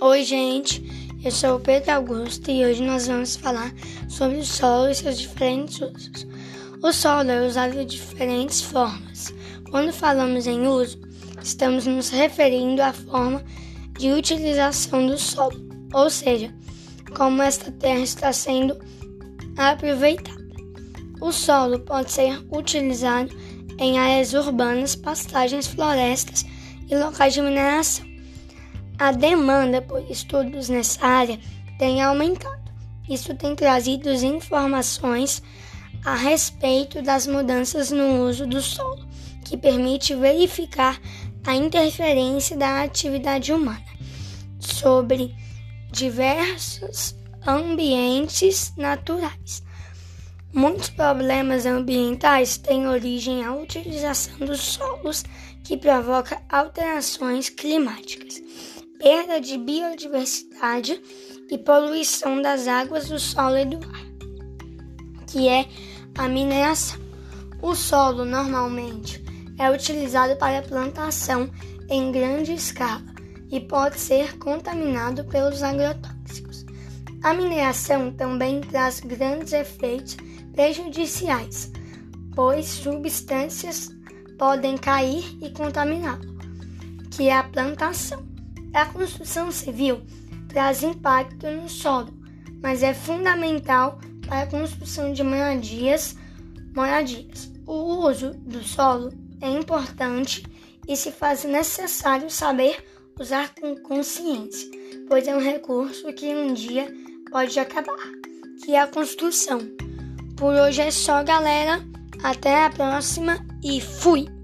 Oi, gente. Eu sou o Pedro Augusto e hoje nós vamos falar sobre o solo e seus diferentes usos. O solo é usado de diferentes formas. Quando falamos em uso, estamos nos referindo à forma de utilização do solo, ou seja, como esta terra está sendo aproveitada. O solo pode ser utilizado em áreas urbanas, pastagens, florestas e locais de mineração. A demanda por estudos nessa área tem aumentado. Isso tem trazido informações a respeito das mudanças no uso do solo, que permite verificar a interferência da atividade humana sobre diversos ambientes naturais. Muitos problemas ambientais têm origem à utilização dos solos que provoca alterações climáticas perda de biodiversidade e poluição das águas do solo e do ar, que é a mineração. O solo normalmente é utilizado para plantação em grande escala e pode ser contaminado pelos agrotóxicos. A mineração também traz grandes efeitos prejudiciais, pois substâncias podem cair e contamá-lo, que é a plantação. A construção civil traz impacto no solo, mas é fundamental para a construção de moradias. moradias. O uso do solo é importante e se faz necessário saber usar com consciência, pois é um recurso que um dia pode acabar, que é a construção. Por hoje é só, galera. Até a próxima e fui!